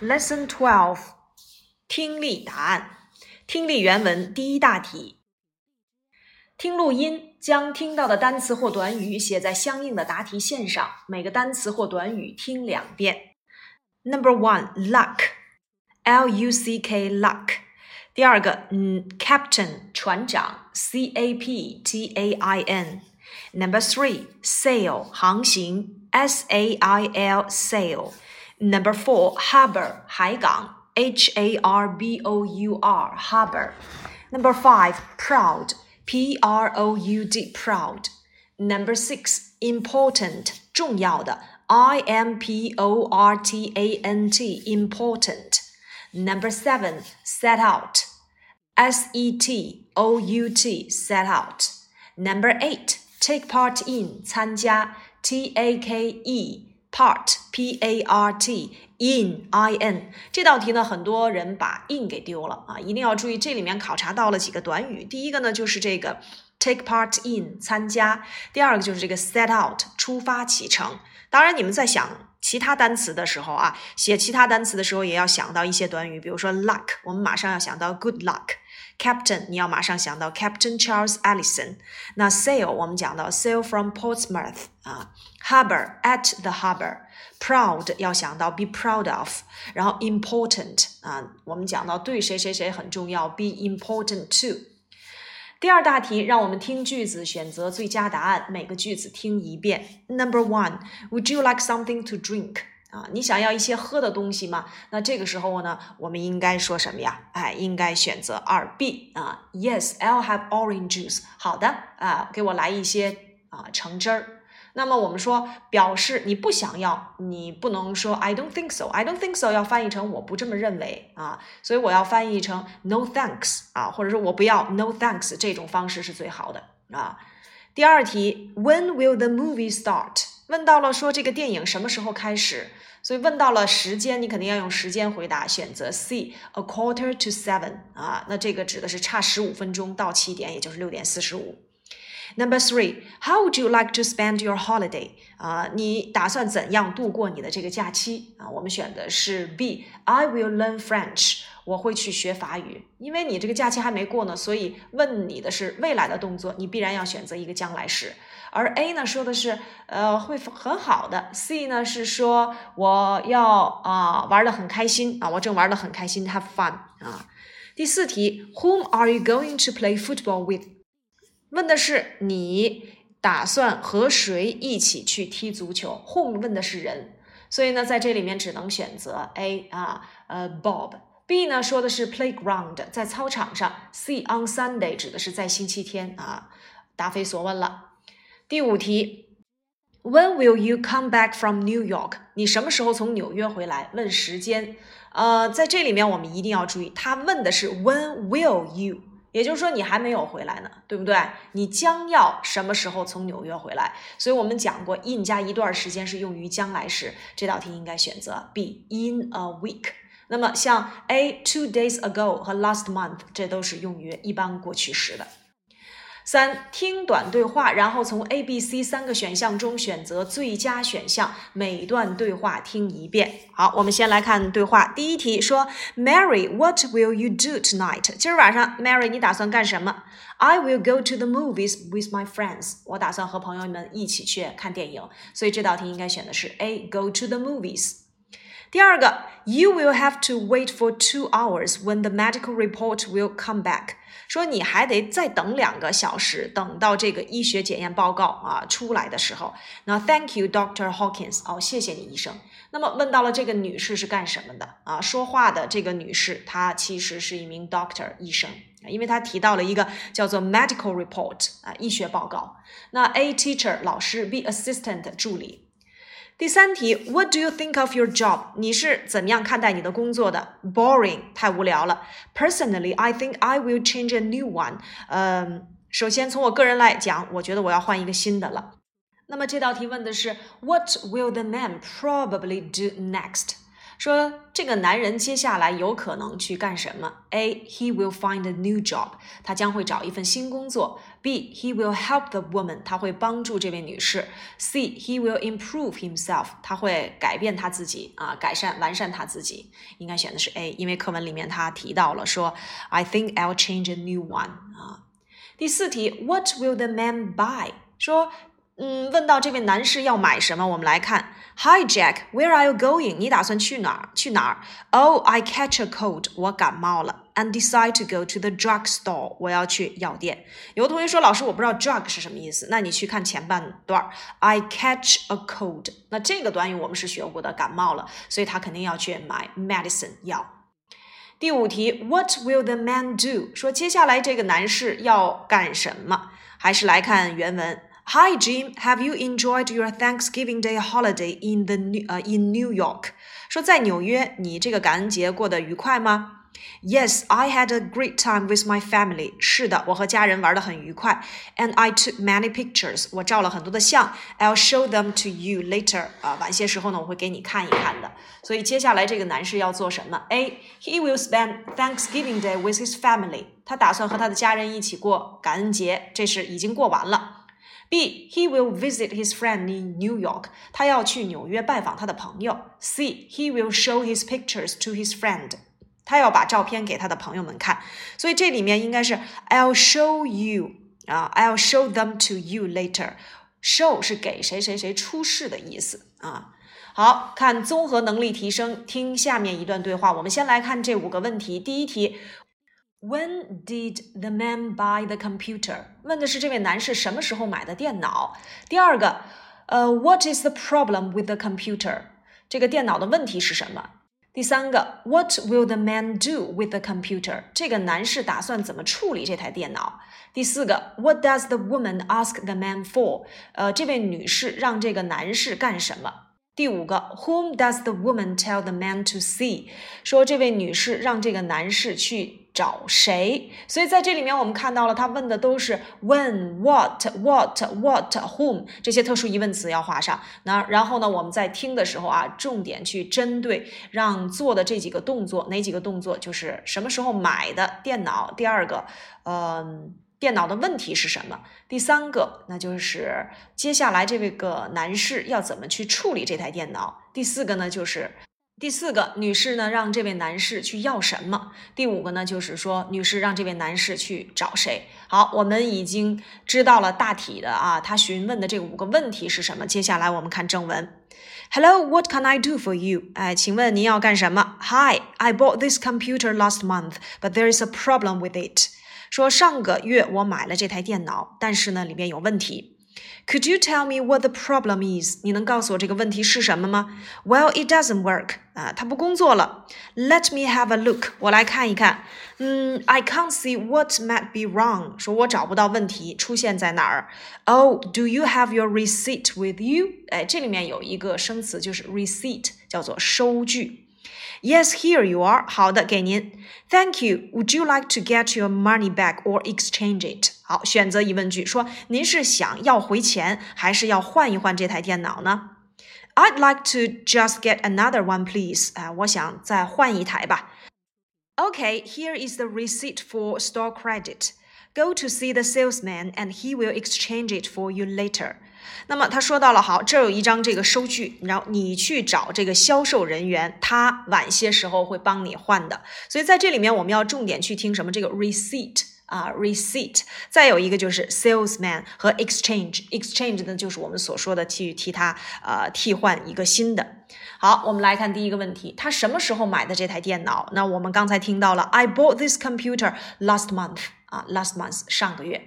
Lesson Twelve，听力答案。听力原文第一大题。听录音，将听到的单词或短语写在相应的答题线上，每个单词或短语听两遍。Number one, luck，L U C K luck。第二个，嗯，captain 船长，C A P T A I N。Number three, sail 航行，S A I L sail。 Number four, harbor 海港，H A R B O U R harbor. Number five, proud P R O U D proud. Number six, important 重要的 I M P O R T A N T important. Number seven, set out S E T O U T set out. Number eight, take part in 参加 T A K E part p a r t in i n 这道题呢，很多人把 in 给丢了啊，一定要注意，这里面考察到了几个短语。第一个呢，就是这个 take part in 参加；第二个就是这个 set out 出发启程。当然，你们在想其他单词的时候啊，写其他单词的时候也要想到一些短语，比如说 luck，我们马上要想到 good luck。Captain，你要马上想到 Captain Charles Ellison。那 sail，我们讲到 sail from Portsmouth 啊，harbor at the harbor。Proud 要想到 be proud of，然后 important 啊，我们讲到对谁谁谁很重要，be important to。第二大题，让我们听句子，选择最佳答案，每个句子听一遍。Number one，Would you like something to drink？ 啊，你想要一些喝的东西吗？那这个时候呢，我们应该说什么呀？哎，应该选择二 B 啊。Yes，I'll have orange juice。好的啊，给我来一些啊橙汁儿。那么我们说表示你不想要，你不能说 I don't think so。I don't think so 要翻译成我不这么认为啊，所以我要翻译成 No thanks 啊，或者说我不要 No thanks 这种方式是最好的啊。第二题，When will the movie start？问到了说这个电影什么时候开始，所以问到了时间，你肯定要用时间回答，选择 C，a quarter to seven 啊，那这个指的是差十五分钟到七点，也就是六点四十五。Number three，How would you like to spend your holiday？啊，你打算怎样度过你的这个假期啊？我们选的是 B，I will learn French。我会去学法语，因为你这个假期还没过呢，所以问你的是未来的动作，你必然要选择一个将来时。而 A 呢说的是呃会很好的，C 呢是说我要啊玩的很开心啊，我正玩的很开心，have fun 啊。第四题，Whom are you going to play football with？问的是你打算和谁一起去踢足球？Whom 问的是人，所以呢在这里面只能选择 A 啊，呃 Bob。B 呢说的是 playground，在操场上。C on Sunday 指的是在星期天啊，答非所问了。第五题，When will you come back from New York？你什么时候从纽约回来？问时间。呃，在这里面我们一定要注意，他问的是 When will you？也就是说你还没有回来呢，对不对？你将要什么时候从纽约回来？所以我们讲过，in 加一段时间是用于将来时。这道题应该选择 B，in a week。那么像 A two days ago 和 last month，这都是用于一般过去时的。三，听短对话，然后从 A、B、C 三个选项中选择最佳选项，每段对话听一遍。好，我们先来看对话。第一题说，Mary，what will you do tonight？今儿晚上，Mary，你打算干什么？I will go to the movies with my friends。我打算和朋友们一起去看电影。所以这道题应该选的是 A，go to the movies。第二个，You will have to wait for two hours when the medical report will come back。说你还得再等两个小时，等到这个医学检验报告啊出来的时候。那 Thank you, Doctor Hawkins。哦，谢谢你，医生。那么问到了这个女士是干什么的啊？说话的这个女士，她其实是一名 doctor 医生，因为她提到了一个叫做 medical report 啊医学报告。那 A teacher 老师，B assistant 助理。第三题，What do you think of your job？你是怎么样看待你的工作的？Boring，太无聊了。Personally, I think I will change a new one。嗯，首先从我个人来讲，我觉得我要换一个新的了。那么这道题问的是 What will the man probably do next？ 说这个男人接下来有可能去干什么？A. He will find a new job，他将会找一份新工作。B. He will help the woman，他会帮助这位女士。C. He will improve himself，他会改变他自己啊，改善完善他自己。应该选的是 A，因为课文里面他提到了说，I think I'll change a new one 啊。第四题，What will the man buy？说嗯，问到这位男士要买什么，我们来看。Hi Jack，Where are you going？你打算去哪儿？去哪儿？Oh，I catch a cold，我感冒了。And decide to go to the drug store，我要去药店。有的同学说，老师我不知道 drug 是什么意思，那你去看前半段，I catch a cold。那这个短语我们是学过的，感冒了，所以他肯定要去买 medicine 药。第五题，What will the man do？说接下来这个男士要干什么？还是来看原文。Hi Jim, have you enjoyed your Thanksgiving Day holiday in the New 呃 in New York？说在纽约，你这个感恩节过得愉快吗？Yes, I had a great time with my family. 是的，我和家人玩得很愉快。And I took many pictures. 我照了很多的相。I'll show them to you later. 啊，晚些时候呢，我会给你看一看的。所以接下来这个男士要做什么？A. He will spend Thanksgiving Day with his family. 他打算和他的家人一起过感恩节，这是已经过完了。 B. He will visit his friend in New York. 他要去纽约拜访他的朋友。C. He will show his pictures to his friend. 他要把照片给他的朋友们看。所以这里面应该是 I'll show you 啊，I'll show them to you later. Show 是给谁谁谁出示的意思啊。好看综合能力提升，听下面一段对话。我们先来看这五个问题。第一题。When did the man buy the computer？问的是这位男士什么时候买的电脑。第二个，呃，What is the problem with the computer？这个电脑的问题是什么？第三个，What will the man do with the computer？这个男士打算怎么处理这台电脑？第四个，What does the woman ask the man for？呃，这位女士让这个男士干什么？第五个，Whom does the woman tell the man to see？说这位女士让这个男士去 找谁？所以在这里面我们看到了，他问的都是 when、what、what、what、whom 这些特殊疑问词要画上。那然后呢，我们在听的时候啊，重点去针对让做的这几个动作，哪几个动作就是什么时候买的电脑？第二个，嗯。电脑的问题是什么？第三个，那就是接下来这位个男士要怎么去处理这台电脑？第四个呢，就是第四个女士呢让这位男士去要什么？第五个呢，就是说女士让这位男士去找谁？好，我们已经知道了大体的啊，他询问的这五个问题是什么？接下来我们看正文。Hello, what can I do for you？哎，请问您要干什么？Hi, I bought this computer last month, but there is a problem with it. 说上个月我买了这台电脑，但是呢里面有问题。Could you tell me what the problem is？你能告诉我这个问题是什么吗？Well, it doesn't work. 啊，它不工作了。Let me have a look. 我来看一看。嗯，I can't see what might be wrong. 说我找不到问题出现在哪儿。Oh, do you have your receipt with you？哎，这里面有一个生词就是 receipt，叫做收据。Yes, here you are. 好的，给您。Thank you. Would you like to get your money back or exchange it? 好，选择疑问句，说您是想要回钱，还是要换一换这台电脑呢？I'd like to just get another one, please. 啊，我想再换一台吧。Okay, here is the receipt for store credit. Go to see the salesman and he will exchange it for you later. 那么他说到了，好，这有一张这个收据，然后你去找这个销售人员，他晚些时候会帮你换的。所以在这里面我们要重点去听什么？这个 receipt 啊，receipt。再有一个就是 salesman 和 exchange，exchange 呢就是我们所说的去替他呃替换一个新的。好，我们来看第一个问题，他什么时候买的这台电脑？那我们刚才听到了，I bought this computer last month。啊，last month 上个月。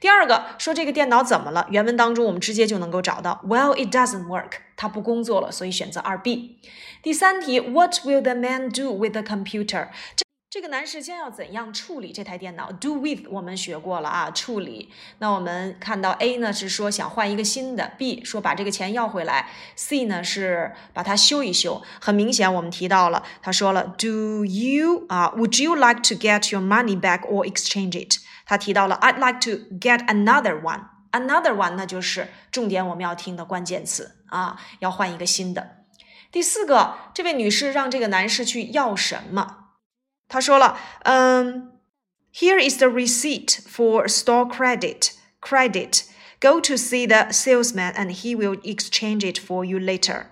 第二个说这个电脑怎么了？原文当中我们直接就能够找到，Well, it doesn't work，它不工作了，所以选择二 B。第三题，What will the man do with the computer？这这个男士将要怎样处理这台电脑？Do with 我们学过了啊，处理。那我们看到 A 呢是说想换一个新的，B 说把这个钱要回来，C 呢是把它修一修。很明显，我们提到了，他说了，Do you 啊，Would you like to get your money back or exchange it？他提到了，I'd like to get another one。Another one 那就是重点我们要听的关键词啊，要换一个新的。第四个，这位女士让这个男士去要什么？她说了，嗯，Here is the receipt for store credit. Credit. Go to see the salesman, and he will exchange it for you later.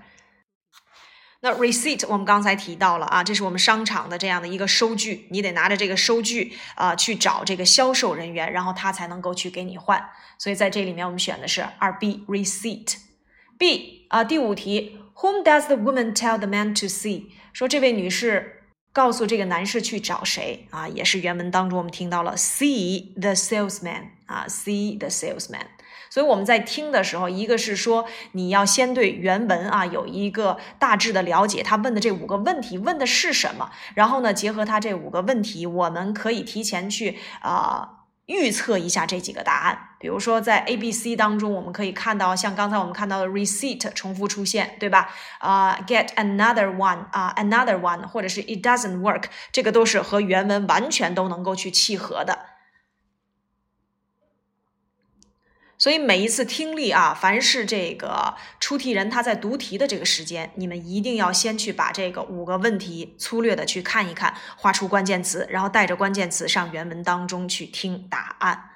那 receipt 我们刚才提到了啊，这是我们商场的这样的一个收据，你得拿着这个收据啊去找这个销售人员，然后他才能够去给你换。所以在这里面我们选的是二 B receipt。B 啊，第五题，Whom does the woman tell the man to see？说这位女士 告诉这个男士去找谁啊？也是原文当中我们听到了 see the salesman 啊，see the salesman。所以我们在听的时候，一个是说你要先对原文啊有一个大致的了解，他问的这五个问题问的是什么，然后呢，结合他这五个问题，我们可以提前去啊预测一下这几个答案。比如说在 A、B、C 当中，我们可以看到像刚才我们看到的 receipt 重复出现，对吧？啊，get another one 啊，another one，或者是 it doesn't work，这个都是和原文完全都能够去契合的。所以每一次听力啊，凡是这个出题人他在读题的这个时间，你们一定要先去把这个五个问题粗略的去看一看，画出关键词，然后带着关键词上原文当中去听答案。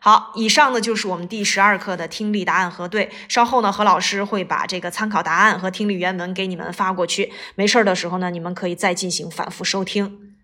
好，以上呢就是我们第十二课的听力答案核对。稍后呢，何老师会把这个参考答案和听力原文给你们发过去。没事儿的时候呢，你们可以再进行反复收听。